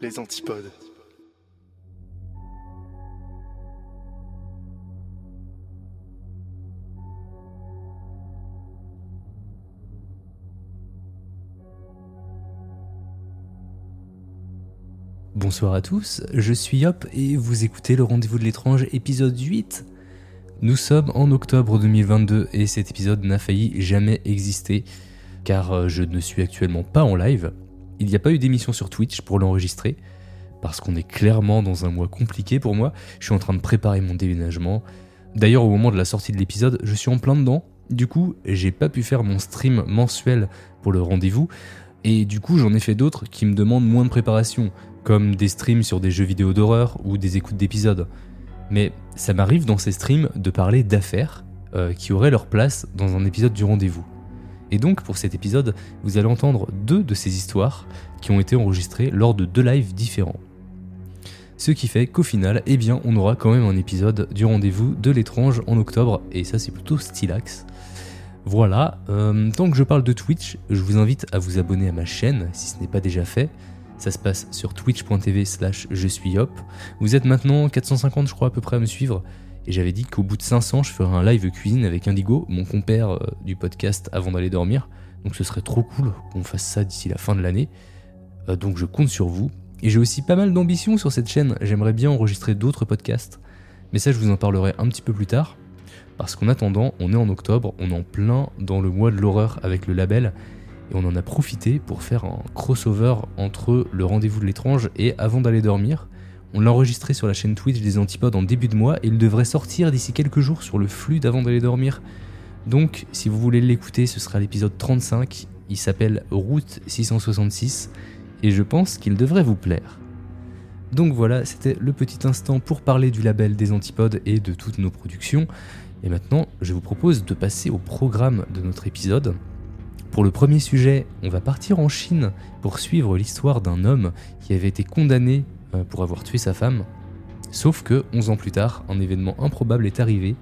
les antipodes. Bonsoir à tous, je suis Yop et vous écoutez le Rendez-vous de l'étrange épisode 8. Nous sommes en octobre 2022 et cet épisode n'a failli jamais exister car euh, je ne suis actuellement pas en live. Il n'y a pas eu d'émission sur Twitch pour l'enregistrer parce qu'on est clairement dans un mois compliqué pour moi. Je suis en train de préparer mon déménagement. D'ailleurs, au moment de la sortie de l'épisode, je suis en plein dedans. Du coup, j'ai pas pu faire mon stream mensuel pour le rendez-vous. Et du coup, j'en ai fait d'autres qui me demandent moins de préparation, comme des streams sur des jeux vidéo d'horreur ou des écoutes d'épisodes. Mais ça m'arrive dans ces streams de parler d'affaires euh, qui auraient leur place dans un épisode du rendez-vous. Et donc pour cet épisode, vous allez entendre deux de ces histoires qui ont été enregistrées lors de deux lives différents. Ce qui fait qu'au final, eh bien, on aura quand même un épisode du rendez-vous de l'étrange en octobre, et ça c'est plutôt stylax. Voilà, euh, tant que je parle de Twitch, je vous invite à vous abonner à ma chaîne si ce n'est pas déjà fait. Ça se passe sur twitch.tv slash je suis hop. Vous êtes maintenant 450 je crois à peu près à me suivre. Et j'avais dit qu'au bout de 500 je ferai un live cuisine avec Indigo, mon compère euh, du podcast avant d'aller dormir. Donc ce serait trop cool qu'on fasse ça d'ici la fin de l'année. Euh, donc je compte sur vous. Et j'ai aussi pas mal d'ambition sur cette chaîne. J'aimerais bien enregistrer d'autres podcasts. Mais ça je vous en parlerai un petit peu plus tard. Parce qu'en attendant, on est en octobre, on est en plein dans le mois de l'horreur avec le label et on en a profité pour faire un crossover entre le rendez-vous de l'étrange et avant d'aller dormir. On l'a enregistré sur la chaîne Twitch des Antipodes en début de mois et il devrait sortir d'ici quelques jours sur le flux d'avant d'aller dormir. Donc, si vous voulez l'écouter, ce sera l'épisode 35. Il s'appelle Route 666 et je pense qu'il devrait vous plaire. Donc voilà, c'était le petit instant pour parler du label des Antipodes et de toutes nos productions. Et maintenant, je vous propose de passer au programme de notre épisode. Pour le premier sujet, on va partir en Chine pour suivre l'histoire d'un homme qui avait été condamné pour avoir tué sa femme. Sauf que, 11 ans plus tard, un événement improbable est arrivé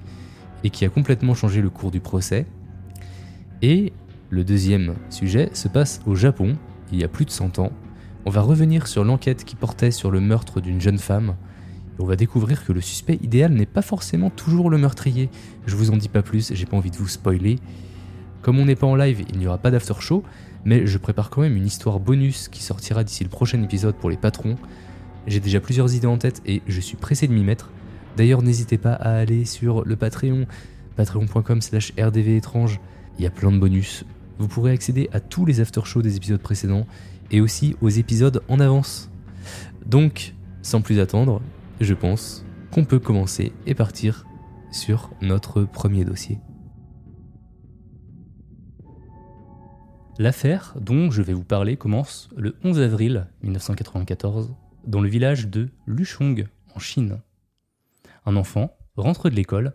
et qui a complètement changé le cours du procès. Et le deuxième sujet se passe au Japon, il y a plus de 100 ans. On va revenir sur l'enquête qui portait sur le meurtre d'une jeune femme. On va découvrir que le suspect idéal n'est pas forcément toujours le meurtrier. Je vous en dis pas plus, j'ai pas envie de vous spoiler. Comme on n'est pas en live, il n'y aura pas d'after show, mais je prépare quand même une histoire bonus qui sortira d'ici le prochain épisode pour les patrons. J'ai déjà plusieurs idées en tête et je suis pressé de m'y mettre. D'ailleurs, n'hésitez pas à aller sur le Patreon, patreon.com slash rdvétrange. Il y a plein de bonus. Vous pourrez accéder à tous les after shows des épisodes précédents et aussi aux épisodes en avance. Donc, sans plus attendre, je pense qu'on peut commencer et partir sur notre premier dossier. L'affaire dont je vais vous parler commence le 11 avril 1994 dans le village de Luchong en Chine. Un enfant rentre de l'école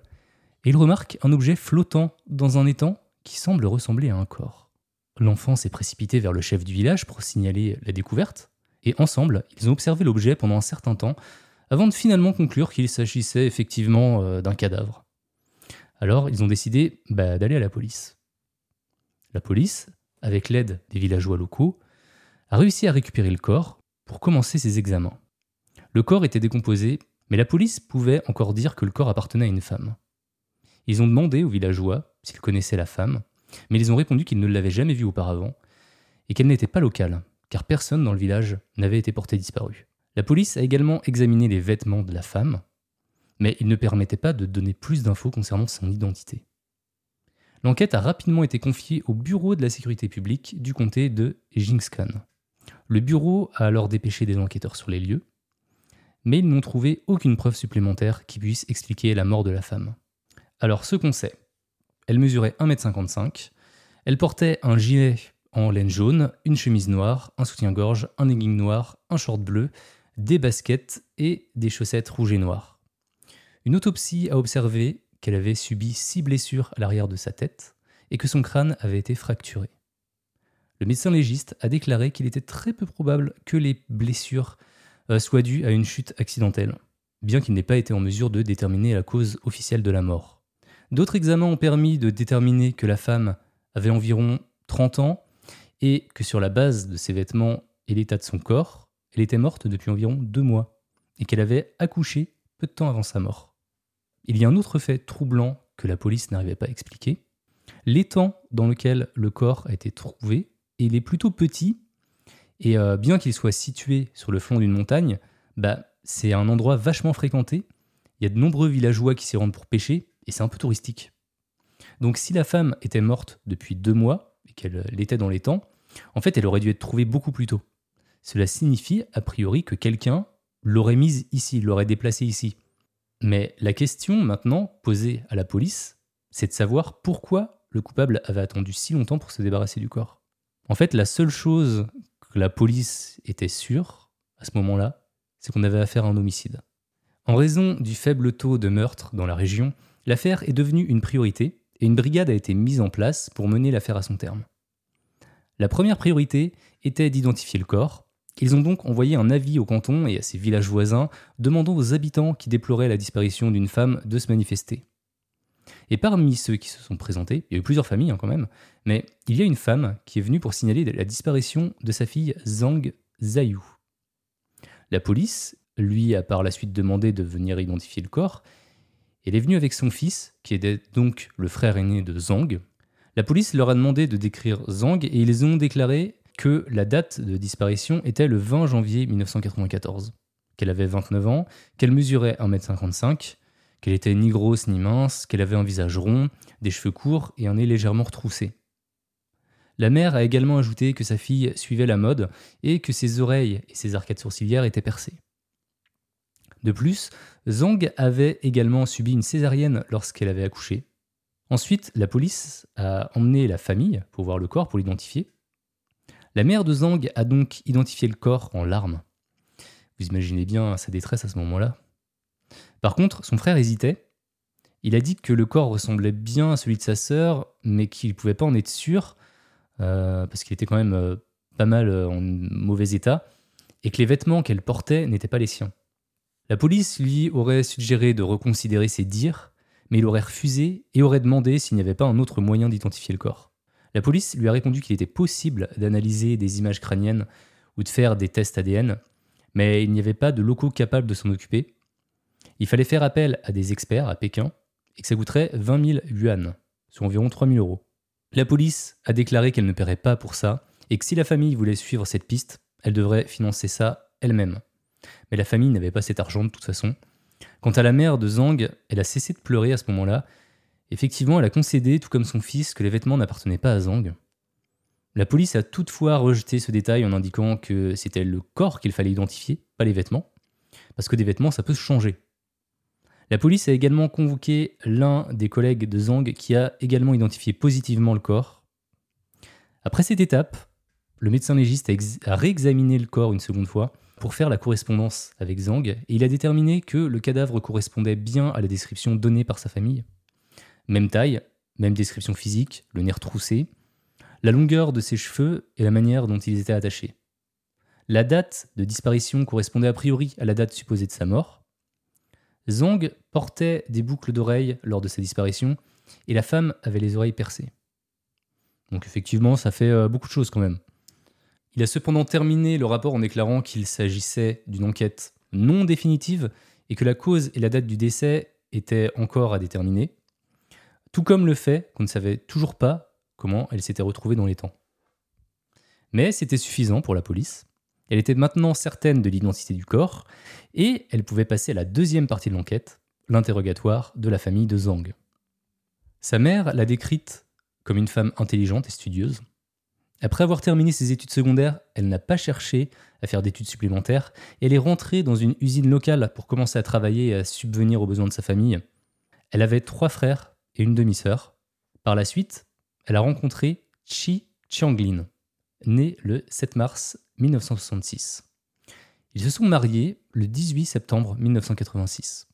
et il remarque un objet flottant dans un étang qui semble ressembler à un corps. L'enfant s'est précipité vers le chef du village pour signaler la découverte, et ensemble, ils ont observé l'objet pendant un certain temps avant de finalement conclure qu'il s'agissait effectivement euh, d'un cadavre. Alors, ils ont décidé bah, d'aller à la police. La police avec l'aide des villageois locaux, a réussi à récupérer le corps pour commencer ses examens. Le corps était décomposé, mais la police pouvait encore dire que le corps appartenait à une femme. Ils ont demandé aux villageois s'ils connaissaient la femme, mais ils ont répondu qu'ils ne l'avaient jamais vue auparavant et qu'elle n'était pas locale, car personne dans le village n'avait été porté disparu. La police a également examiné les vêtements de la femme, mais il ne permettait pas de donner plus d'infos concernant son identité. L'enquête a rapidement été confiée au bureau de la sécurité publique du comté de Jingskan. Le bureau a alors dépêché des enquêteurs sur les lieux, mais ils n'ont trouvé aucune preuve supplémentaire qui puisse expliquer la mort de la femme. Alors ce qu'on sait, elle mesurait 1m55, elle portait un gilet en laine jaune, une chemise noire, un soutien-gorge, un legging noir, un short bleu, des baskets et des chaussettes rouges et noires. Une autopsie a observé qu'elle avait subi six blessures à l'arrière de sa tête et que son crâne avait été fracturé. Le médecin légiste a déclaré qu'il était très peu probable que les blessures euh, soient dues à une chute accidentelle, bien qu'il n'ait pas été en mesure de déterminer la cause officielle de la mort. D'autres examens ont permis de déterminer que la femme avait environ 30 ans et que sur la base de ses vêtements et l'état de son corps, elle était morte depuis environ deux mois et qu'elle avait accouché peu de temps avant sa mort. Il y a un autre fait troublant que la police n'arrivait pas à expliquer. L'étang dans lequel le corps a été trouvé, il est plutôt petit et euh, bien qu'il soit situé sur le flanc d'une montagne, bah, c'est un endroit vachement fréquenté. Il y a de nombreux villageois qui s'y rendent pour pêcher et c'est un peu touristique. Donc si la femme était morte depuis deux mois et qu'elle l'était dans les temps, en fait elle aurait dû être trouvée beaucoup plus tôt. Cela signifie a priori que quelqu'un l'aurait mise ici, l'aurait déplacée ici. Mais la question maintenant posée à la police, c'est de savoir pourquoi le coupable avait attendu si longtemps pour se débarrasser du corps. En fait, la seule chose que la police était sûre à ce moment-là, c'est qu'on avait affaire à un homicide. En raison du faible taux de meurtre dans la région, l'affaire est devenue une priorité et une brigade a été mise en place pour mener l'affaire à son terme. La première priorité était d'identifier le corps. Ils ont donc envoyé un avis au canton et à ses villages voisins demandant aux habitants qui déploraient la disparition d'une femme de se manifester. Et parmi ceux qui se sont présentés, il y a eu plusieurs familles hein, quand même, mais il y a une femme qui est venue pour signaler la disparition de sa fille Zhang Zayou. La police lui a par la suite demandé de venir identifier le corps. Elle est venue avec son fils, qui était donc le frère aîné de Zhang. La police leur a demandé de décrire Zhang et ils ont déclaré que la date de disparition était le 20 janvier 1994, qu'elle avait 29 ans, qu'elle mesurait 1m55, qu'elle était ni grosse ni mince, qu'elle avait un visage rond, des cheveux courts et un nez légèrement retroussé. La mère a également ajouté que sa fille suivait la mode et que ses oreilles et ses arcades sourcilières étaient percées. De plus, Zhang avait également subi une césarienne lorsqu'elle avait accouché. Ensuite, la police a emmené la famille pour voir le corps, pour l'identifier. La mère de Zhang a donc identifié le corps en larmes. Vous imaginez bien sa détresse à ce moment-là. Par contre, son frère hésitait. Il a dit que le corps ressemblait bien à celui de sa sœur, mais qu'il ne pouvait pas en être sûr, euh, parce qu'il était quand même euh, pas mal euh, en mauvais état, et que les vêtements qu'elle portait n'étaient pas les siens. La police lui aurait suggéré de reconsidérer ses dires, mais il aurait refusé et aurait demandé s'il n'y avait pas un autre moyen d'identifier le corps. La police lui a répondu qu'il était possible d'analyser des images crâniennes ou de faire des tests ADN, mais il n'y avait pas de locaux capables de s'en occuper, il fallait faire appel à des experts à Pékin et que ça coûterait 20 000 yuan, soit environ 3 000 euros. La police a déclaré qu'elle ne paierait pas pour ça et que si la famille voulait suivre cette piste, elle devrait financer ça elle-même. Mais la famille n'avait pas cet argent de toute façon. Quant à la mère de Zhang, elle a cessé de pleurer à ce moment-là. Effectivement, elle a concédé, tout comme son fils, que les vêtements n'appartenaient pas à Zhang. La police a toutefois rejeté ce détail en indiquant que c'était le corps qu'il fallait identifier, pas les vêtements, parce que des vêtements, ça peut se changer. La police a également convoqué l'un des collègues de Zhang qui a également identifié positivement le corps. Après cette étape, le médecin légiste a, réexaminé le corps une seconde fois pour faire la correspondance avec Zhang et il a déterminé que le cadavre correspondait bien à la description donnée par sa famille. Même taille, même description physique, le nez retroussé, la longueur de ses cheveux et la manière dont ils étaient attachés. La date de disparition correspondait a priori à la date supposée de sa mort, Zong portait des boucles d'oreilles lors de sa disparition et la femme avait les oreilles percées. Donc effectivement, ça fait euh, beaucoup de choses quand même. Il a cependant terminé le rapport en déclarant qu'il s'agissait d'une enquête non définitive et que la cause et la date du décès étaient encore à déterminer, tout comme le fait qu'on ne savait toujours pas comment elle s'était retrouvée dans les temps. Mais c'était suffisant pour la police. Elle était maintenant certaine de l'identité du corps et elle pouvait passer à la deuxième partie de l'enquête, l'interrogatoire de la famille de Zhang. Sa mère l'a décrite comme une femme intelligente et studieuse. Après avoir terminé ses études secondaires, elle n'a pas cherché à faire d'études supplémentaires elle est rentrée dans une usine locale pour commencer à travailler et à subvenir aux besoins de sa famille. Elle avait trois frères et une demi-sœur. Par la suite, elle a rencontré Chi Chianglin, né le 7 mars 1966. Ils se sont mariés le 18 septembre 1986.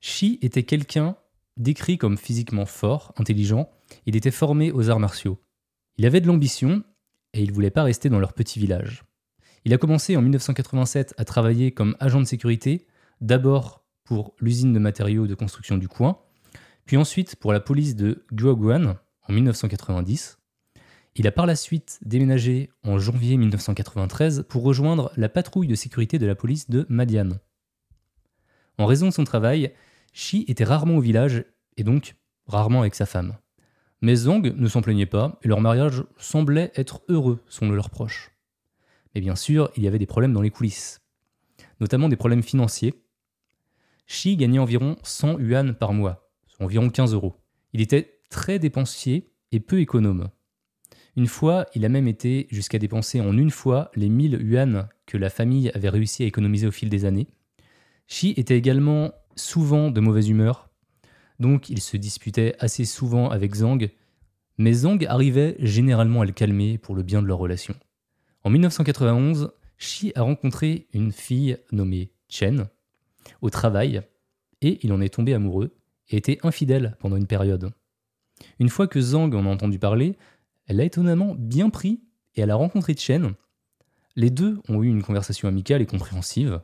Shi était quelqu'un décrit comme physiquement fort, intelligent, il était formé aux arts martiaux. Il avait de l'ambition et il voulait pas rester dans leur petit village. Il a commencé en 1987 à travailler comme agent de sécurité, d'abord pour l'usine de matériaux de construction du coin, puis ensuite pour la police de Guoguan en 1990. Il a par la suite déménagé en janvier 1993 pour rejoindre la patrouille de sécurité de la police de Madian. En raison de son travail, Shi était rarement au village et donc rarement avec sa femme. Mais Zhang ne s'en plaignait pas et leur mariage semblait être heureux selon leurs proches. Mais bien sûr, il y avait des problèmes dans les coulisses, notamment des problèmes financiers. Shi gagnait environ 100 yuan par mois, environ 15 euros. Il était très dépensier et peu économe. Une fois, il a même été jusqu'à dépenser en une fois les 1000 yuan que la famille avait réussi à économiser au fil des années. Shi était également souvent de mauvaise humeur, donc il se disputait assez souvent avec Zhang, mais Zhang arrivait généralement à le calmer pour le bien de leur relation. En 1991, Shi a rencontré une fille nommée Chen au travail, et il en est tombé amoureux et était infidèle pendant une période. Une fois que Zhang en a entendu parler, elle l'a étonnamment bien pris et elle a rencontré Chen. Les deux ont eu une conversation amicale et compréhensive.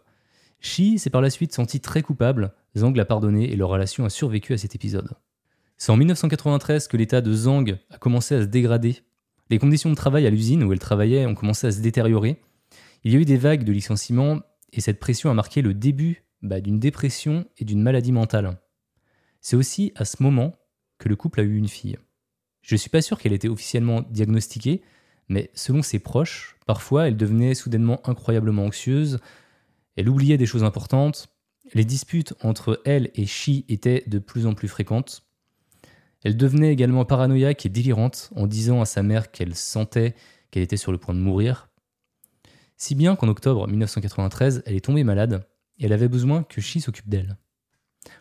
Shi s'est par la suite senti très coupable, Zhang l'a pardonné et leur relation a survécu à cet épisode. C'est en 1993 que l'état de Zhang a commencé à se dégrader. Les conditions de travail à l'usine où elle travaillait ont commencé à se détériorer. Il y a eu des vagues de licenciements et cette pression a marqué le début bah, d'une dépression et d'une maladie mentale. C'est aussi à ce moment que le couple a eu une fille. Je ne suis pas sûr qu'elle ait été officiellement diagnostiquée, mais selon ses proches, parfois elle devenait soudainement incroyablement anxieuse, elle oubliait des choses importantes, les disputes entre elle et Shi étaient de plus en plus fréquentes. Elle devenait également paranoïaque et délirante en disant à sa mère qu'elle sentait qu'elle était sur le point de mourir. Si bien qu'en octobre 1993, elle est tombée malade et elle avait besoin que Shi s'occupe d'elle.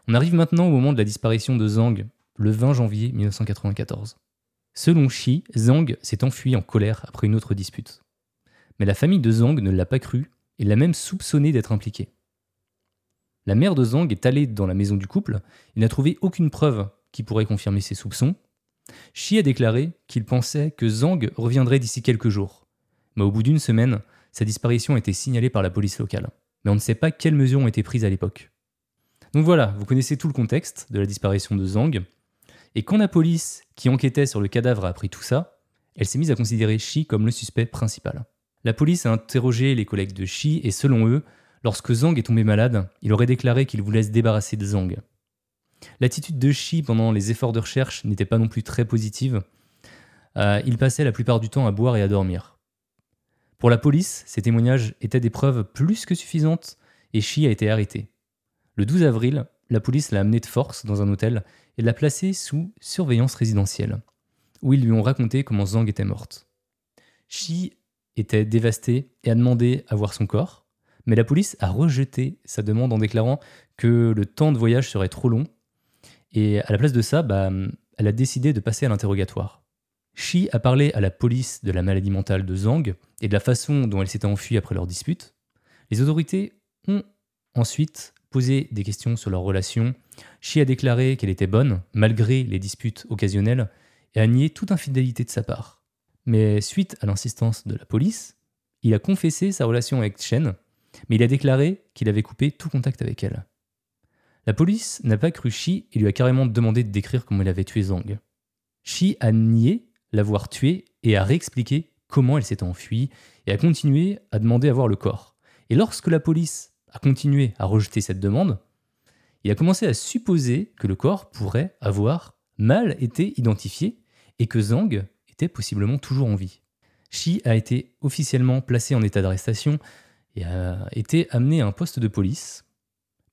On arrive maintenant au moment de la disparition de Zhang, le 20 janvier 1994. Selon Shi, Zhang s'est enfui en colère après une autre dispute. Mais la famille de Zhang ne l'a pas cru et l'a même soupçonné d'être impliqué. La mère de Zhang est allée dans la maison du couple et n'a trouvé aucune preuve qui pourrait confirmer ses soupçons. Shi a déclaré qu'il pensait que Zhang reviendrait d'ici quelques jours. Mais au bout d'une semaine, sa disparition a été signalée par la police locale. Mais on ne sait pas quelles mesures ont été prises à l'époque. Donc voilà, vous connaissez tout le contexte de la disparition de Zhang. Et quand la police qui enquêtait sur le cadavre a appris tout ça, elle s'est mise à considérer Shi comme le suspect principal. La police a interrogé les collègues de Shi et selon eux, lorsque Zhang est tombé malade, il aurait déclaré qu'il voulait se débarrasser de Zhang. L'attitude de Shi pendant les efforts de recherche n'était pas non plus très positive. Euh, il passait la plupart du temps à boire et à dormir. Pour la police, ces témoignages étaient des preuves plus que suffisantes et Shi a été arrêté. Le 12 avril, la police l'a amené de force dans un hôtel et l'a placé sous surveillance résidentielle, où ils lui ont raconté comment Zhang était morte. Shi était dévasté et a demandé à voir son corps, mais la police a rejeté sa demande en déclarant que le temps de voyage serait trop long, et à la place de ça, bah, elle a décidé de passer à l'interrogatoire. Shi a parlé à la police de la maladie mentale de Zhang et de la façon dont elle s'était enfuie après leur dispute. Les autorités ont ensuite posé des questions sur leur relation. Shi a déclaré qu'elle était bonne, malgré les disputes occasionnelles, et a nié toute infidélité de sa part. Mais suite à l'insistance de la police, il a confessé sa relation avec Chen, mais il a déclaré qu'il avait coupé tout contact avec elle. La police n'a pas cru Shi et lui a carrément demandé de décrire comment il avait tué Zhang. Shi a nié l'avoir tué et a réexpliqué comment elle s'était enfuie et a continué à demander à voir le corps. Et lorsque la police a continué à rejeter cette demande, il a commencé à supposer que le corps pourrait avoir mal été identifié et que Zhang était possiblement toujours en vie. Shi a été officiellement placé en état d'arrestation et a été amené à un poste de police.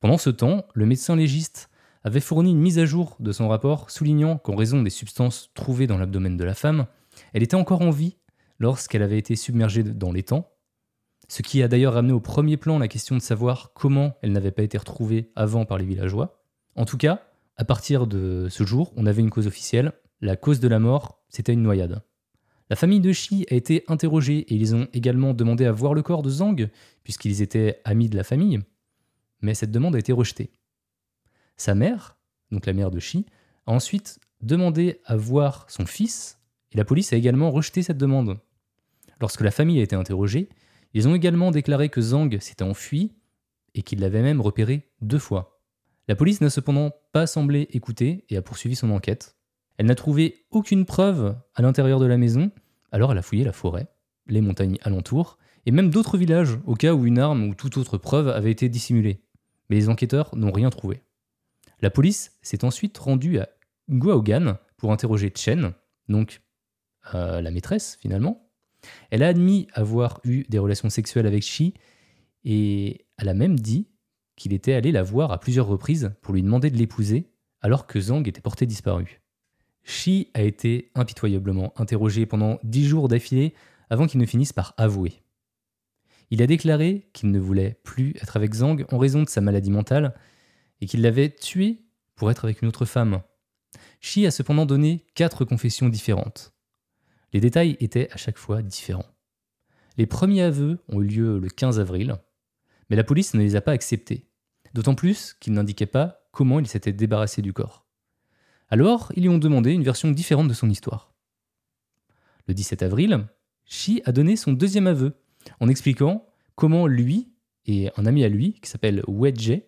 Pendant ce temps, le médecin légiste avait fourni une mise à jour de son rapport soulignant qu'en raison des substances trouvées dans l'abdomen de la femme, elle était encore en vie lorsqu'elle avait été submergée dans l'étang, ce qui a d'ailleurs ramené au premier plan la question de savoir comment elle n'avait pas été retrouvée avant par les villageois. En tout cas, à partir de ce jour, on avait une cause officielle. La cause de la mort, c'était une noyade. La famille de Shi a été interrogée et ils ont également demandé à voir le corps de Zhang, puisqu'ils étaient amis de la famille, mais cette demande a été rejetée. Sa mère, donc la mère de Shi, a ensuite demandé à voir son fils, et la police a également rejeté cette demande. Lorsque la famille a été interrogée, ils ont également déclaré que Zhang s'était enfui et qu'il l'avait même repéré deux fois. La police n'a cependant pas semblé écouter et a poursuivi son enquête. Elle n'a trouvé aucune preuve à l'intérieur de la maison, Alors elle a fouillé la forêt, les montagnes alentours, et même d'autres villages, au cas où une arme ou toute autre preuve avait été dissimulée. Mais les enquêteurs n'ont rien trouvé. La police s'est ensuite rendue à Guaogan pour interroger Chen, donc euh, la maîtresse finalement. Elle a admis avoir eu des relations sexuelles avec Shi et elle a même dit qu'il était allé la voir à plusieurs reprises pour lui demander de l'épouser alors que Zhang était porté disparu. Shi a été impitoyablement interrogé pendant dix jours d'affilée avant qu'il ne finisse par avouer. Il a déclaré qu'il ne voulait plus être avec Zhang en raison de sa maladie mentale et qu'il l'avait tué pour être avec une autre femme. Shi a cependant donné quatre confessions différentes. Les détails étaient à chaque fois différents. Les premiers aveux ont eu lieu le 15 avril, mais la police ne les a pas acceptés, d'autant plus qu'ils n'indiquaient pas comment il s'était débarrassé du corps. Alors, ils lui ont demandé une version différente de son histoire. Le 17 avril, Shi a donné son deuxième aveu, en expliquant comment lui et un ami à lui, qui s'appelle Wedge,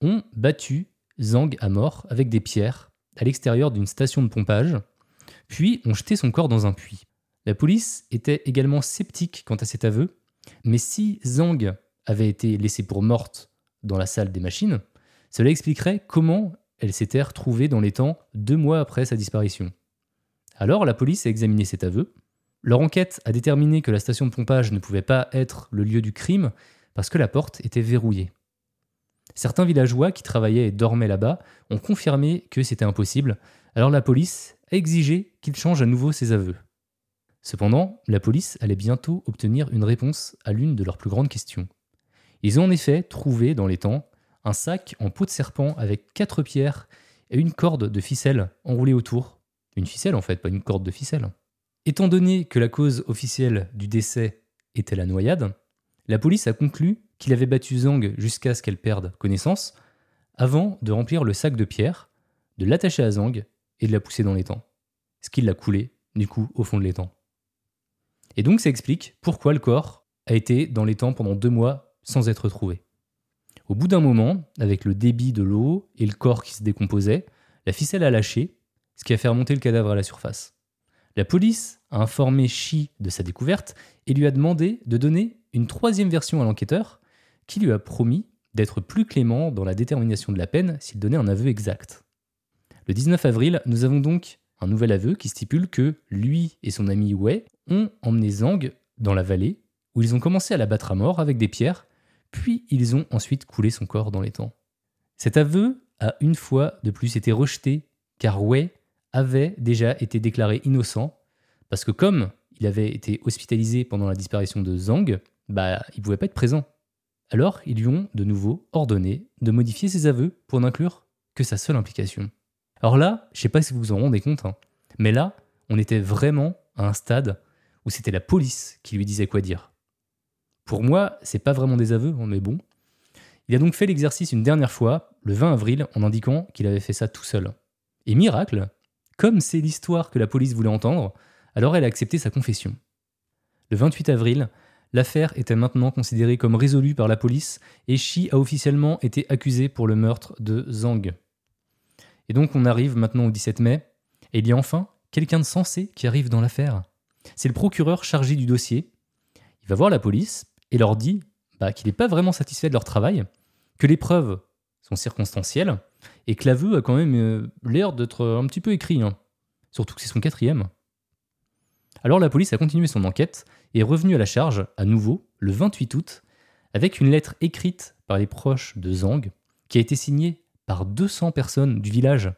ont battu Zhang à mort avec des pierres à l'extérieur d'une station de pompage, puis ont jeté son corps dans un puits. La police était également sceptique quant à cet aveu, mais si Zhang avait été laissée pour morte dans la salle des machines, cela expliquerait comment elle s'était retrouvée dans les temps deux mois après sa disparition. Alors la police a examiné cet aveu. Leur enquête a déterminé que la station de pompage ne pouvait pas être le lieu du crime parce que la porte était verrouillée. Certains villageois qui travaillaient et dormaient là-bas ont confirmé que c'était impossible, alors la police a exigé qu'il change à nouveau ses aveux. Cependant, la police allait bientôt obtenir une réponse à l'une de leurs plus grandes questions. Ils ont en effet trouvé dans les temps un sac en peau de serpent avec quatre pierres et une corde de ficelle enroulée autour. Une ficelle en fait, pas une corde de ficelle. Étant donné que la cause officielle du décès était la noyade, la police a conclu qu'il avait battu Zhang jusqu'à ce qu'elle perde connaissance, avant de remplir le sac de pierres, de l'attacher à Zhang et de la pousser dans l'étang. Ce qui l'a coulé, du coup, au fond de l'étang. Et donc ça explique pourquoi le corps a été dans l'étang pendant deux mois sans être trouvé. Au bout d'un moment, avec le débit de l'eau et le corps qui se décomposait, la ficelle a lâché, ce qui a fait remonter le cadavre à la surface. La police a informé Shi de sa découverte et lui a demandé de donner une troisième version à l'enquêteur qui lui a promis d'être plus clément dans la détermination de la peine s'il donnait un aveu exact. Le 19 avril, nous avons donc un nouvel aveu qui stipule que lui et son ami Wei ont emmené Zhang dans la vallée où ils ont commencé à la battre à mort avec des pierres, puis ils ont ensuite coulé son corps dans les temps. Cet aveu a une fois de plus été rejeté car Wei avait déjà été déclaré innocent parce que comme il avait été hospitalisé pendant la disparition de Zhang, bah il pouvait pas être présent. Alors, ils lui ont de nouveau ordonné de modifier ses aveux pour n'inclure que sa seule implication. Alors là, je sais pas si vous vous en rendez compte, hein, mais là, on était vraiment à un stade où c'était la police qui lui disait quoi dire. Pour moi, c'est pas vraiment des aveux, hein, mais bon. Il a donc fait l'exercice une dernière fois, le 20 avril, en indiquant qu'il avait fait ça tout seul. Et miracle, comme c'est l'histoire que la police voulait entendre, alors elle a accepté sa confession. Le 28 avril, L'affaire était maintenant considérée comme résolue par la police et Shi a officiellement été accusé pour le meurtre de Zhang. Et donc on arrive maintenant au 17 mai, et il y a enfin quelqu'un de sensé qui arrive dans l'affaire. C'est le procureur chargé du dossier. Il va voir la police et leur dit bah, qu'il n'est pas vraiment satisfait de leur travail, que les preuves sont circonstancielles et que l'aveu a quand même euh, l'air d'être un petit peu écrit. Hein. Surtout que c'est son quatrième. Alors la police a continué son enquête et est revenue à la charge, à nouveau, le 28 août, avec une lettre écrite par les proches de Zhang, qui a été signée par 200 personnes du village,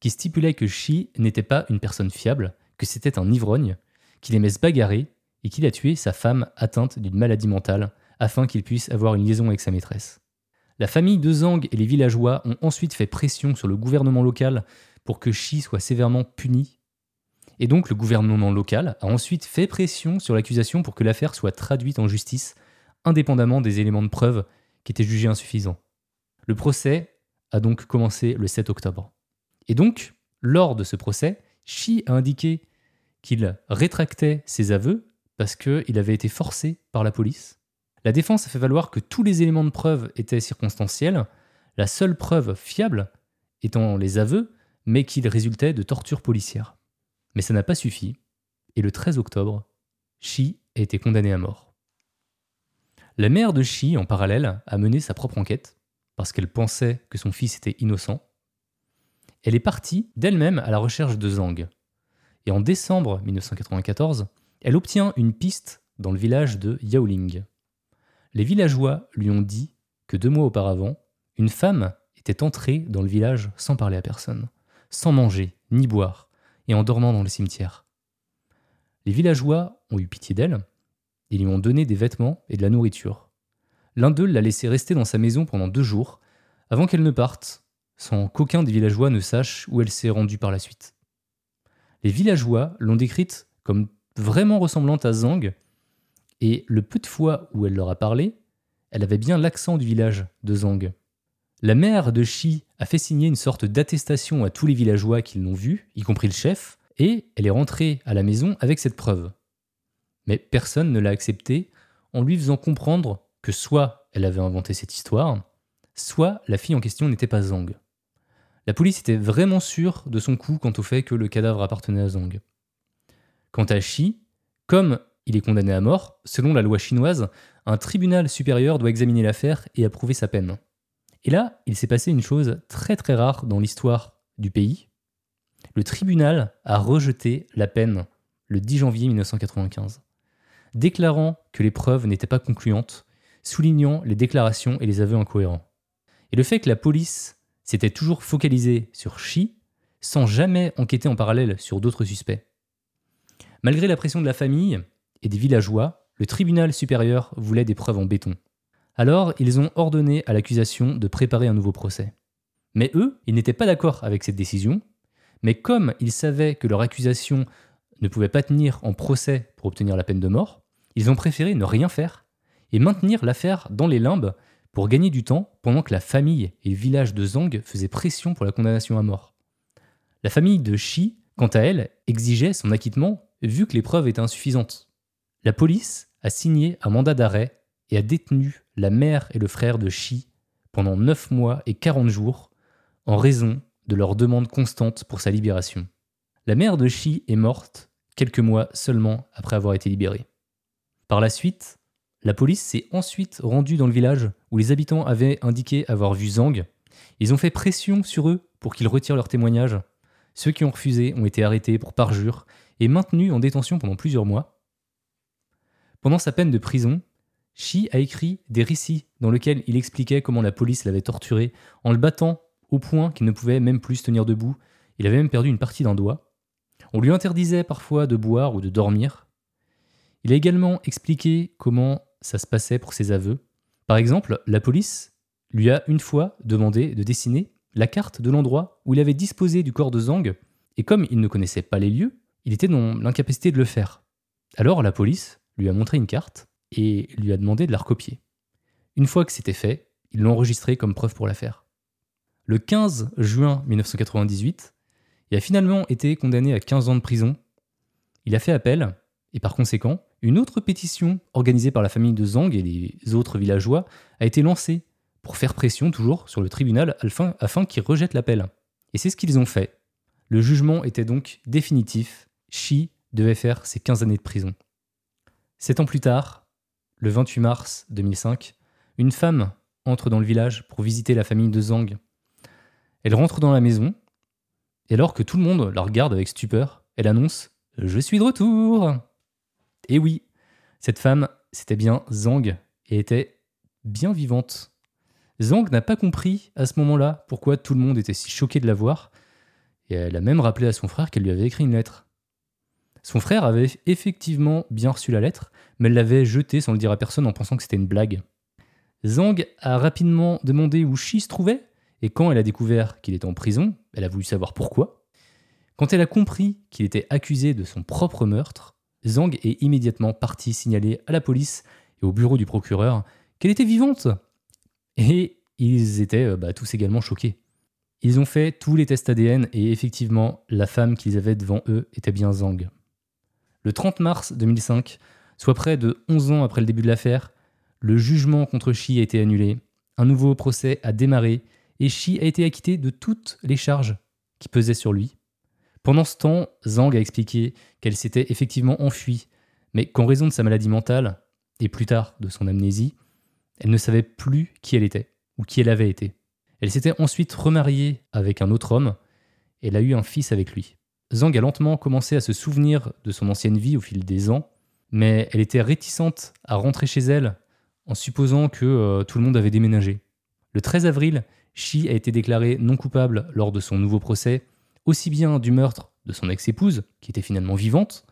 qui stipulait que Shi n'était pas une personne fiable, que c'était un ivrogne, qu'il aimait se bagarrer et qu'il a tué sa femme atteinte d'une maladie mentale afin qu'il puisse avoir une liaison avec sa maîtresse. La famille de Zhang et les villageois ont ensuite fait pression sur le gouvernement local pour que Shi soit sévèrement puni et donc le gouvernement local a ensuite fait pression sur l'accusation pour que l'affaire soit traduite en justice, indépendamment des éléments de preuve qui étaient jugés insuffisants. Le procès a donc commencé le 7 octobre. Et donc, lors de ce procès, Shi a indiqué qu'il rétractait ses aveux parce qu'il avait été forcé par la police. La défense a fait valoir que tous les éléments de preuve étaient circonstanciels, la seule preuve fiable étant les aveux, mais qu'ils résultaient de tortures policières. Mais ça n'a pas suffi. et le 13 octobre, Shi a été condamné à mort. La mère de Shi, en parallèle, a mené sa propre enquête, parce qu'elle pensait que son fils était innocent. Elle est partie d'elle-même à la recherche de Zhang. Et en décembre 1994, elle obtient une piste dans le village de Yaoling. Les villageois lui ont dit que deux mois auparavant, une femme était entrée dans le village sans parler à personne, sans manger ni boire, et en dormant dans le cimetière. Les villageois ont eu pitié d'elle, et lui ont donné des vêtements et de la nourriture. L'un d'eux l'a laissé rester dans sa maison pendant deux jours, avant qu'elle ne parte, sans qu'aucun des villageois ne sache où elle s'est rendue par la suite. Les villageois l'ont décrite comme vraiment ressemblante à Zhang, et le peu de fois où elle leur a parlé, elle avait bien l'accent du village de Zhang. La mère de Shi a fait signer une sorte d'attestation à tous les villageois qui l'ont vue, y compris le chef, et elle est rentrée à la maison avec cette preuve. Mais personne ne l'a acceptée en lui faisant comprendre que soit elle avait inventé cette histoire, soit la fille en question n'était pas Zhang. La police était vraiment sûre de son coup quant au fait que le cadavre appartenait à Zhang. Quant à Shi, comme il est condamné à mort, selon la loi chinoise, un tribunal supérieur doit examiner l'affaire et approuver sa peine. Et là, il s'est passé une chose très très rare dans l'histoire du pays. Le tribunal a rejeté la peine le 10 janvier 1995, déclarant que les preuves n'étaient pas concluantes, soulignant les déclarations et les aveux incohérents. Et le fait que la police s'était toujours focalisée sur Shi, sans jamais enquêter en parallèle sur d'autres suspects. Malgré la pression de la famille et des villageois, le tribunal supérieur voulait des preuves en béton. Alors, ils ont ordonné à l'accusation de préparer un nouveau procès. Mais eux, ils n'étaient pas d'accord avec cette décision, mais comme ils savaient que leur accusation ne pouvait pas tenir en procès pour obtenir la peine de mort, ils ont préféré ne rien faire et maintenir l'affaire dans les limbes pour gagner du temps pendant que la famille et le village de Zhang faisaient pression pour la condamnation à mort. La famille de Shi, quant à elle, exigeait son acquittement vu que les preuves étaient insuffisantes. La police a signé un mandat d'arrêt et a détenu la mère et le frère de Shi pendant 9 mois et 40 jours en raison de leur demande constante pour sa libération. La mère de Shi est morte quelques mois seulement après avoir été libérée. Par la suite, la police s'est ensuite rendue dans le village où les habitants avaient indiqué avoir vu Zhang. Ils ont fait pression sur eux pour qu'ils retirent leur témoignage. Ceux qui ont refusé ont été arrêtés pour parjure et maintenus en détention pendant plusieurs mois. Pendant sa peine de prison, Shi a écrit des récits dans lesquels il expliquait comment la police l'avait torturé en le battant au point qu'il ne pouvait même plus se tenir debout. Il avait même perdu une partie d'un doigt. On lui interdisait parfois de boire ou de dormir. Il a également expliqué comment ça se passait pour ses aveux. Par exemple, la police lui a une fois demandé de dessiner la carte de l'endroit où il avait disposé du corps de Zhang, et comme il ne connaissait pas les lieux, il était dans l'incapacité de le faire. Alors la police lui a montré une carte et lui a demandé de la recopier. Une fois que c'était fait, ils l'ont enregistré comme preuve pour l'affaire. Le 15 juin 1998, il a finalement été condamné à 15 ans de prison. Il a fait appel, et par conséquent, une autre pétition organisée par la famille de Zhang et les autres villageois a été lancée pour faire pression toujours sur le tribunal afin, qu'il rejette l'appel. Et c'est ce qu'ils ont fait. Le jugement était donc définitif. Shi devait faire ses 15 années de prison. Sept ans plus tard, le 28 mars 2005, une femme entre dans le village pour visiter la famille de Zhang. Elle rentre dans la maison, et alors que tout le monde la regarde avec stupeur, elle annonce ⁇ Je suis de retour !⁇ Et oui, cette femme, c'était bien Zhang, et était bien vivante. Zhang n'a pas compris à ce moment-là pourquoi tout le monde était si choqué de la voir, et elle a même rappelé à son frère qu'elle lui avait écrit une lettre. Son frère avait effectivement bien reçu la lettre, mais elle l'avait jetée sans le dire à personne en pensant que c'était une blague. Zhang a rapidement demandé où Shi se trouvait, et quand elle a découvert qu'il était en prison, elle a voulu savoir pourquoi. Quand elle a compris qu'il était accusé de son propre meurtre, Zhang est immédiatement partie signaler à la police et au bureau du procureur qu'elle était vivante. Et ils étaient euh, bah, tous également choqués. Ils ont fait tous les tests ADN et effectivement, la femme qu'ils avaient devant eux était bien Zhang. Le 30 mars 2005, soit près de 11 ans après le début de l'affaire, le jugement contre Shi a été annulé, un nouveau procès a démarré et Shi a été acquitté de toutes les charges qui pesaient sur lui. Pendant ce temps, Zhang a expliqué qu'elle s'était effectivement enfuie, mais qu'en raison de sa maladie mentale, et plus tard de son amnésie, elle ne savait plus qui elle était, ou qui elle avait été. Elle s'était ensuite remariée avec un autre homme, et elle a eu un fils avec lui. Zhang a lentement commencé à se souvenir de son ancienne vie au fil des ans, mais elle était réticente à rentrer chez elle en supposant que euh, tout le monde avait déménagé. Le 13 avril, Shi a été déclaré non coupable lors de son nouveau procès, aussi bien du meurtre de son ex-épouse, qui était finalement vivante,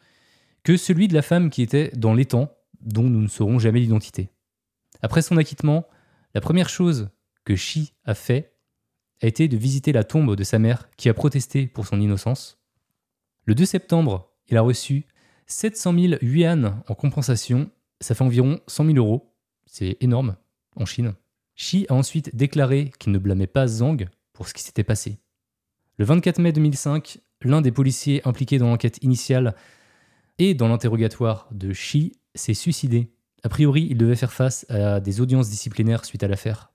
que celui de la femme qui était dans l'étang, dont nous ne saurons jamais l'identité. Après son acquittement, la première chose que Shi a fait a été de visiter la tombe de sa mère qui a protesté pour son innocence. Le 2 septembre, il a reçu 700 000 yuan en compensation, ça fait environ 100 000 euros, c'est énorme en Chine. Shi a ensuite déclaré qu'il ne blâmait pas Zhang pour ce qui s'était passé. Le 24 mai 2005, l'un des policiers impliqués dans l'enquête initiale et dans l'interrogatoire de Shi s'est suicidé. A priori, il devait faire face à des audiences disciplinaires suite à l'affaire.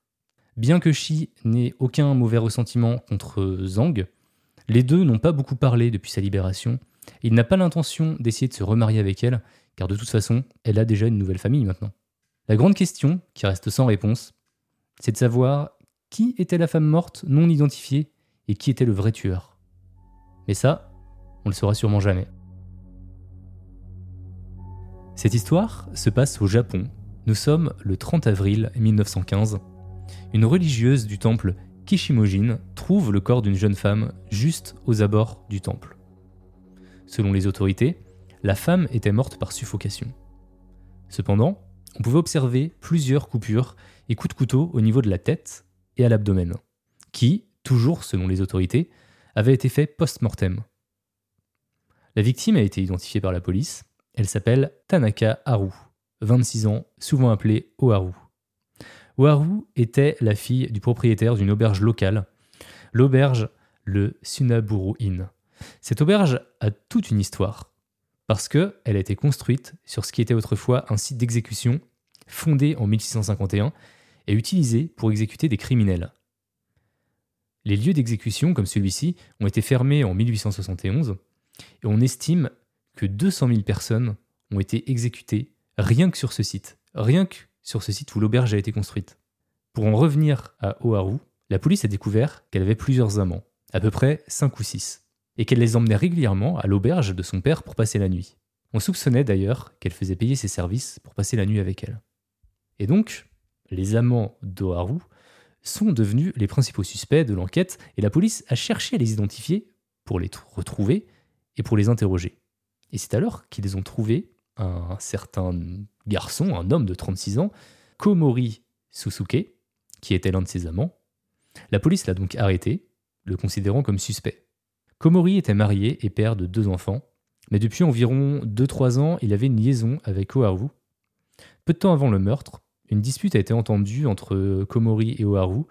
Bien que Shi n'ait aucun mauvais ressentiment contre Zhang, les deux n'ont pas beaucoup parlé depuis sa libération. il n'a pas l'intention d'essayer de se remarier avec elle, car de toute façon, elle a déjà une nouvelle famille maintenant. La grande question, qui reste sans réponse, c'est de savoir qui était la femme morte non identifiée et qui était le vrai tueur. Mais ça, on le saura sûrement jamais. Cette histoire se passe au Japon. Nous sommes le 30 avril 1915. Une religieuse du temple Kishimojin trouve le corps d'une jeune femme juste aux abords du temple. Selon les autorités, la femme était morte par suffocation. Cependant, on pouvait observer plusieurs coupures et coups de couteau au niveau de la tête et à l'abdomen, qui, toujours selon les autorités, avaient été faits post-mortem. La victime a été identifiée par la police. Elle s'appelle Tanaka Haru, 26 ans, souvent appelée Oharu. Oharu était la fille du propriétaire d'une auberge locale, l'auberge le Sunaburu Inn. Cette auberge a toute une histoire, parce qu'elle a été construite sur ce qui était autrefois un site d'exécution fondé en 1651 et utilisé pour exécuter des criminels. Les lieux d'exécution, comme celui-ci, ont été fermés en 1871 et on estime que 200 000 personnes ont été exécutées rien que sur ce site, rien que sur ce site où l'auberge a été construite. Pour en revenir à Oharu, la police a découvert qu'elle avait plusieurs amants, à peu près 5 ou 6, et qu'elle les emmenait régulièrement à l'auberge de son père pour passer la nuit. On soupçonnait d'ailleurs qu'elle faisait payer ses services pour passer la nuit avec elle. Et donc, les amants d'Oharu sont devenus les principaux suspects de l'enquête et la police a cherché à les identifier pour les retrouver et pour les interroger. Et c'est alors qu'ils ont trouvé un certain garçon, un homme de 36 ans, Komori Susuke, qui était l'un de ses amants. La police l'a donc arrêté, le considérant comme suspect. Komori était marié et père de deux enfants, mais depuis environ 2-3 ans, il avait une liaison avec Oharu. Peu de temps avant le meurtre, une dispute a été entendue entre Komori et Oharu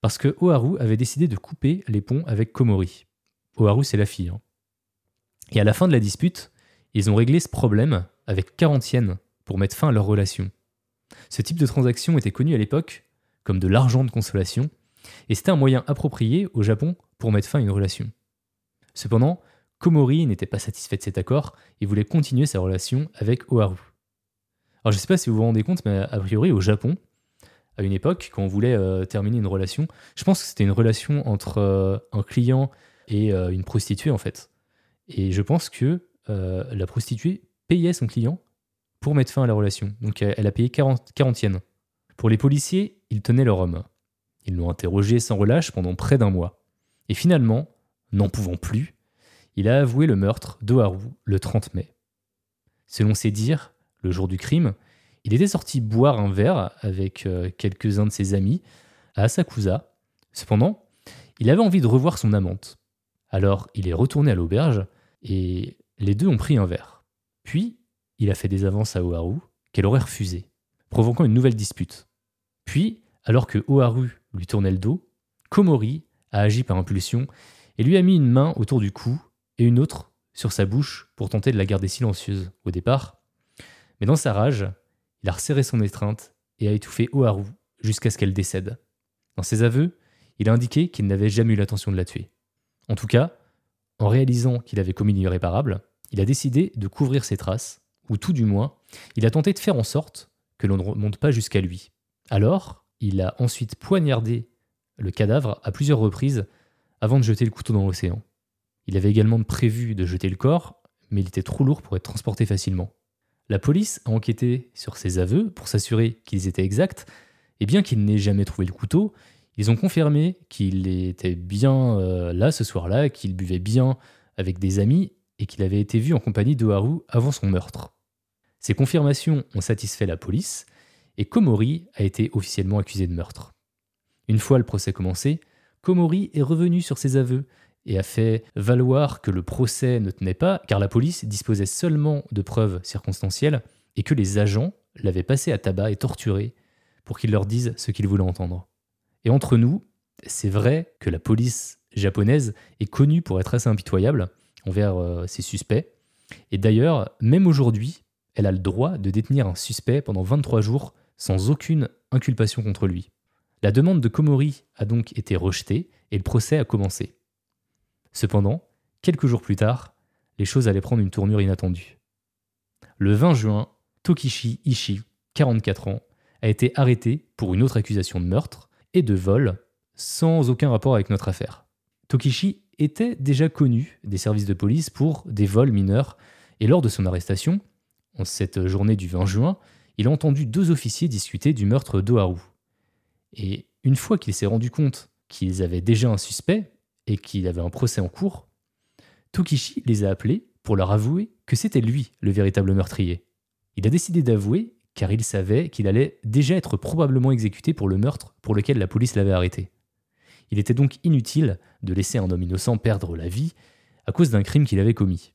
parce que Oharu avait décidé de couper les ponts avec Komori. Oharu, c'est la fille. Hein. Et à la fin de la dispute, ils ont réglé ce problème avec 40 yens pour mettre fin à leur relation. Ce type de transaction était connu à l'époque comme de l'argent de consolation, et c'était un moyen approprié au Japon pour mettre fin à une relation. Cependant, Komori n'était pas satisfait de cet accord et voulait continuer sa relation avec Oharu. Alors je sais pas si vous vous rendez compte, mais a priori au Japon, à une époque, quand on voulait euh, terminer une relation, je pense que c'était une relation entre euh, un client et euh, une prostituée en fait. Et je pense que la prostituée payait son client pour mettre fin à la relation. Donc elle a payé 40, 40 yens. Pour les policiers, ils tenaient leur homme. Ils l'ont interrogé sans relâche pendant près d'un mois. Et finalement, n'en pouvant plus, il a avoué le meurtre d'Oharu le 30 mai. Selon ses dires, le jour du crime, il était sorti boire un verre avec euh, quelques-uns de ses amis à Asakusa. Cependant, il avait envie de revoir son amante. Alors il est retourné à l'auberge et les deux ont pris un verre. Puis, il a fait des avances à Oharu qu'elle aurait refusé, provoquant une nouvelle dispute. Puis, alors que Oharu lui tournait le dos, Komori a agi par impulsion et lui a mis une main autour du cou et une autre sur sa bouche pour tenter de la garder silencieuse. Au départ, mais dans sa rage, il a resserré son étreinte et a étouffé Oharu jusqu'à ce qu'elle décède. Dans ses aveux, il a indiqué qu'il n'avait jamais eu l'intention de la tuer. En tout cas, en réalisant qu'il avait commis l'irréparable, il a décidé de couvrir ses traces, ou tout du moins, il a tenté de faire en sorte que l'on ne remonte pas jusqu'à lui. Alors, il a ensuite poignardé le cadavre à plusieurs reprises avant de jeter le couteau dans l'océan. Il avait également prévu de jeter le corps, mais il était trop lourd pour être transporté facilement. La police a enquêté sur ses aveux pour s'assurer qu'ils étaient exacts, et bien qu'il n'ait jamais trouvé le couteau, ils ont confirmé qu'il était bien euh, là ce soir-là, qu'il buvait bien avec des amis et qu'il avait été vu en compagnie d'Oharu avant son meurtre. Ces confirmations ont satisfait la police et Komori a été officiellement accusé de meurtre. Une fois le procès commencé, Komori est revenu sur ses aveux et a fait valoir que le procès ne tenait pas car la police disposait seulement de preuves circonstancielles et que les agents l'avaient passé à tabac et torturé pour qu'il leur dise ce qu'ils voulaient entendre. Et entre nous, c'est vrai que la police japonaise est connue pour être assez impitoyable envers euh, ses suspects. Et d'ailleurs, même aujourd'hui, elle a le droit de détenir un suspect pendant 23 jours sans aucune inculpation contre lui. La demande de Komori a donc été rejetée et le procès a commencé. Cependant, quelques jours plus tard, les choses allaient prendre une tournure inattendue. Le 20 juin, Tokishi Ishii, 44 ans, a été arrêté pour une autre accusation de meurtre et de vol sans aucun rapport avec notre affaire. Tokishi était déjà connu des services de police pour des vols mineurs et lors de son arrestation, en cette journée du 20 juin, il a entendu deux officiers discuter du meurtre d'Oharu. Et une fois qu'il s'est rendu compte qu'ils avaient déjà un suspect et qu'il avait un procès en cours, Tokishi les a appelés pour leur avouer que c'était lui le véritable meurtrier. Il a décidé d'avouer car il savait qu'il allait déjà être probablement exécuté pour le meurtre pour lequel la police l'avait arrêté. Il était donc inutile de laisser un homme innocent perdre la vie à cause d'un crime qu'il avait commis.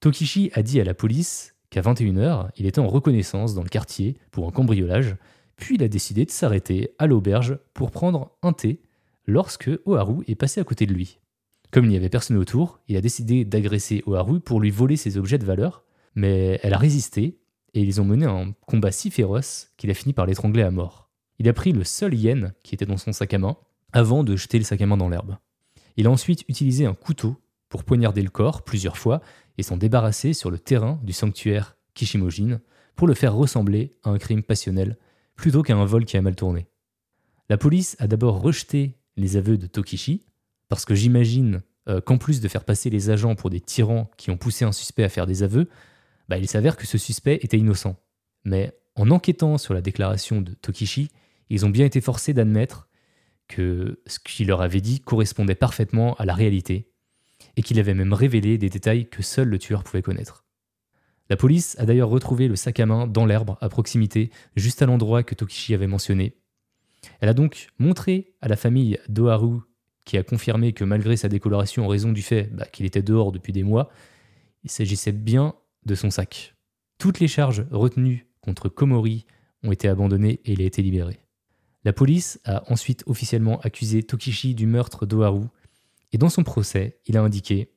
Tokishi a dit à la police qu'à 21h, il était en reconnaissance dans le quartier pour un cambriolage, puis il a décidé de s'arrêter à l'auberge pour prendre un thé lorsque Oharu est passé à côté de lui. Comme il n'y avait personne autour, il a décidé d'agresser Oharu pour lui voler ses objets de valeur, mais elle a résisté et ils ont mené un combat si féroce qu'il a fini par l'étrangler à mort. Il a pris le seul yen qui était dans son sac à main avant de jeter le sac à main dans l'herbe. Il a ensuite utilisé un couteau pour poignarder le corps plusieurs fois et s'en débarrasser sur le terrain du sanctuaire Kishimojin pour le faire ressembler à un crime passionnel plutôt qu'à un vol qui a mal tourné. La police a d'abord rejeté les aveux de Tokishi, parce que j'imagine euh, qu'en plus de faire passer les agents pour des tyrans qui ont poussé un suspect à faire des aveux, bah, il s'avère que ce suspect était innocent. Mais en enquêtant sur la déclaration de Tokishi, ils ont bien été forcés d'admettre que ce qu'il leur avait dit correspondait parfaitement à la réalité, et qu'il avait même révélé des détails que seul le tueur pouvait connaître. La police a d'ailleurs retrouvé le sac à main dans l'herbe à proximité, juste à l'endroit que Tokishi avait mentionné. Elle a donc montré à la famille d'Oharu, qui a confirmé que malgré sa décoloration en raison du fait bah, qu'il était dehors depuis des mois, il s'agissait bien de son sac. Toutes les charges retenues contre Komori ont été abandonnées et il a été libéré. La police a ensuite officiellement accusé Tokishi du meurtre d'Oharu, et dans son procès, il a indiqué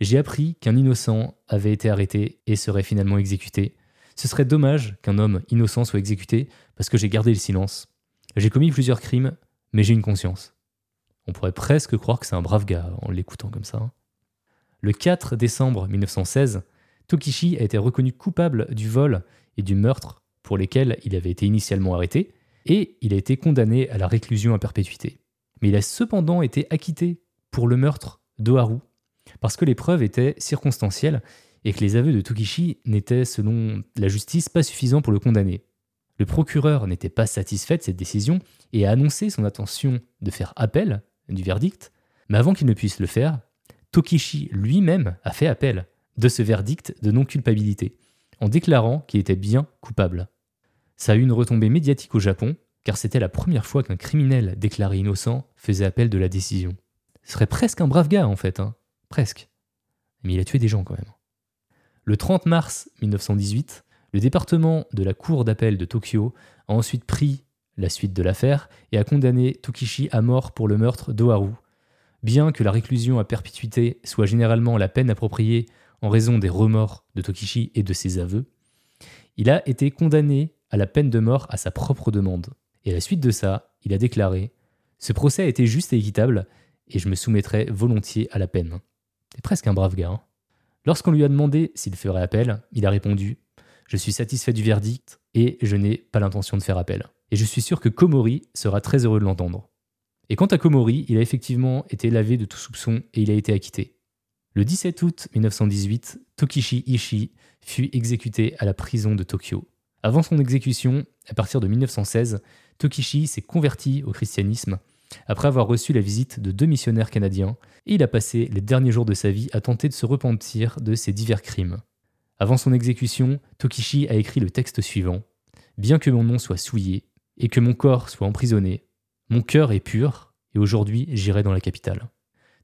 J'ai appris qu'un innocent avait été arrêté et serait finalement exécuté. Ce serait dommage qu'un homme innocent soit exécuté parce que j'ai gardé le silence. J'ai commis plusieurs crimes, mais j'ai une conscience. On pourrait presque croire que c'est un brave gars en l'écoutant comme ça. Hein. Le 4 décembre 1916, Tokishi a été reconnu coupable du vol et du meurtre pour lesquels il avait été initialement arrêté, et il a été condamné à la réclusion à perpétuité. Mais il a cependant été acquitté pour le meurtre d'Oharu, parce que les preuves étaient circonstancielles et que les aveux de Tokishi n'étaient, selon la justice, pas suffisants pour le condamner. Le procureur n'était pas satisfait de cette décision et a annoncé son intention de faire appel du verdict, mais avant qu'il ne puisse le faire, Tokishi lui-même a fait appel de ce verdict de non-culpabilité, en déclarant qu'il était bien coupable. Ça a eu une retombée médiatique au Japon, car c'était la première fois qu'un criminel déclaré innocent faisait appel de la décision. Ce serait presque un brave gars en fait, hein. presque. Mais il a tué des gens quand même. Le 30 mars 1918, le département de la Cour d'appel de Tokyo a ensuite pris la suite de l'affaire et a condamné Tokishi à mort pour le meurtre d'Oharu. Bien que la réclusion à perpétuité soit généralement la peine appropriée en raison des remords de Tokishi et de ses aveux, il a été condamné à la peine de mort à sa propre demande. Et à la suite de ça, il a déclaré Ce procès a été juste et équitable, et je me soumettrai volontiers à la peine. T'es presque un brave gars. Hein. Lorsqu'on lui a demandé s'il ferait appel, il a répondu Je suis satisfait du verdict et je n'ai pas l'intention de faire appel. Et je suis sûr que Komori sera très heureux de l'entendre. Et quant à Komori, il a effectivement été lavé de tout soupçon et il a été acquitté. Le 17 août 1918, Tokishi Ishii fut exécuté à la prison de Tokyo. Avant son exécution, à partir de 1916, Tokishi s'est converti au christianisme après avoir reçu la visite de deux missionnaires canadiens, et il a passé les derniers jours de sa vie à tenter de se repentir de ses divers crimes. Avant son exécution, Tokishi a écrit le texte suivant Bien que mon nom soit souillé et que mon corps soit emprisonné, mon cœur est pur, et aujourd'hui j'irai dans la capitale.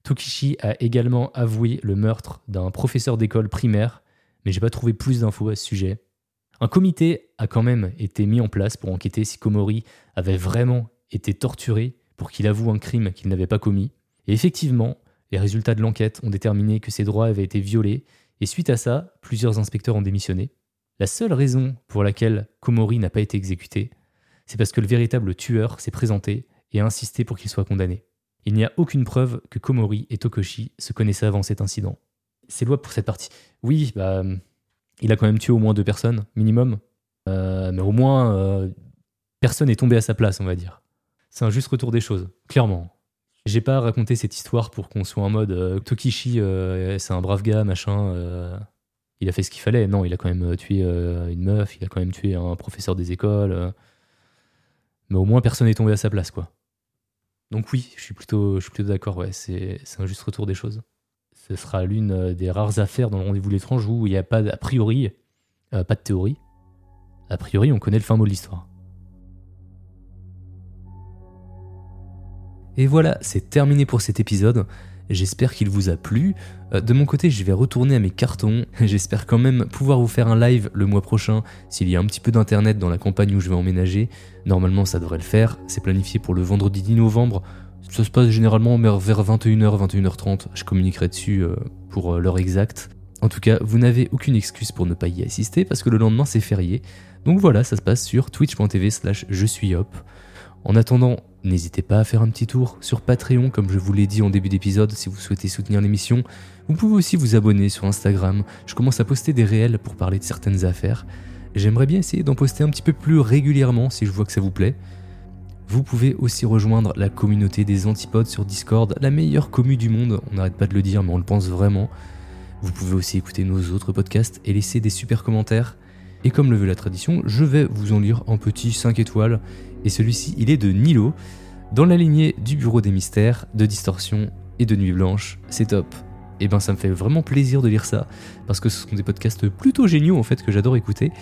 Tokishi a également avoué le meurtre d'un professeur d'école primaire, mais j'ai pas trouvé plus d'infos à ce sujet. Un comité a quand même été mis en place pour enquêter si Komori avait vraiment été torturé pour qu'il avoue un crime qu'il n'avait pas commis. Et effectivement, les résultats de l'enquête ont déterminé que ses droits avaient été violés, et suite à ça, plusieurs inspecteurs ont démissionné. La seule raison pour laquelle Komori n'a pas été exécuté, c'est parce que le véritable tueur s'est présenté et a insisté pour qu'il soit condamné. Il n'y a aucune preuve que Komori et Tokoshi se connaissaient avant cet incident. C'est loi pour cette partie. Oui, bah, il a quand même tué au moins deux personnes, minimum. Euh, mais au moins, euh, personne n'est tombé à sa place, on va dire. C'est un juste retour des choses, clairement. J'ai pas raconté cette histoire pour qu'on soit en mode euh, Tokishi, c'est un brave gars, machin. il a fait ce qu'il fallait. Non, il a quand même tué une meuf, il a quand même tué un professeur des écoles mais au moins personne n'est tombé à sa place, quoi. Donc oui, je suis plutôt, plutôt d'accord, ouais, c'est un juste retour des choses. Ce sera l'une euh, des rares affaires dans le rendez-vous l'étrange où il n'y a pas, a priori, euh, pas de théorie. A priori, on connaît le fin mot de l'histoire. Et voilà, c'est terminé pour cet épisode. J'espère qu'il vous a plu. Euh, de mon côté, je vais retourner à mes cartons. J'espère quand même pouvoir vous faire un live le mois prochain s'il y a un petit peu d'internet dans la campagne où je vais emménager. Normalement, ça devrait le faire. C'est planifié pour le vendredi 10 novembre. Ça se passe généralement vers 21h, 21h30. Je communiquerai dessus euh, pour euh, l'heure exacte. En tout cas, vous n'avez aucune excuse pour ne pas y assister parce que le lendemain c'est férié. Donc voilà, ça se passe sur twitch.tv slash je suis hop. En attendant, n'hésitez pas à faire un petit tour sur Patreon, comme je vous l'ai dit en début d'épisode, si vous souhaitez soutenir l'émission. Vous pouvez aussi vous abonner sur Instagram. Je commence à poster des réels pour parler de certaines affaires. J'aimerais bien essayer d'en poster un petit peu plus régulièrement si je vois que ça vous plaît. Vous pouvez aussi rejoindre la communauté des antipodes sur Discord, la meilleure commu du monde, on n'arrête pas de le dire mais on le pense vraiment. Vous pouvez aussi écouter nos autres podcasts et laisser des super commentaires. Et comme le veut la tradition, je vais vous en lire un petit 5 étoiles. Et celui-ci, il est de Nilo, dans la lignée du Bureau des Mystères, de Distorsion et de Nuit Blanche. C'est top. Et eh ben ça me fait vraiment plaisir de lire ça, parce que ce sont des podcasts plutôt géniaux en fait que j'adore écouter.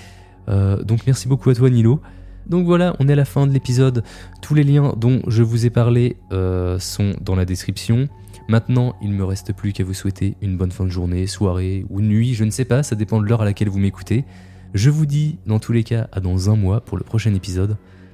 Euh, donc merci beaucoup à toi Nilo. Donc voilà, on est à la fin de l'épisode. Tous les liens dont je vous ai parlé euh, sont dans la description. Maintenant, il ne me reste plus qu'à vous souhaiter une bonne fin de journée, soirée ou nuit, je ne sais pas, ça dépend de l'heure à laquelle vous m'écoutez. Je vous dis dans tous les cas à dans un mois pour le prochain épisode.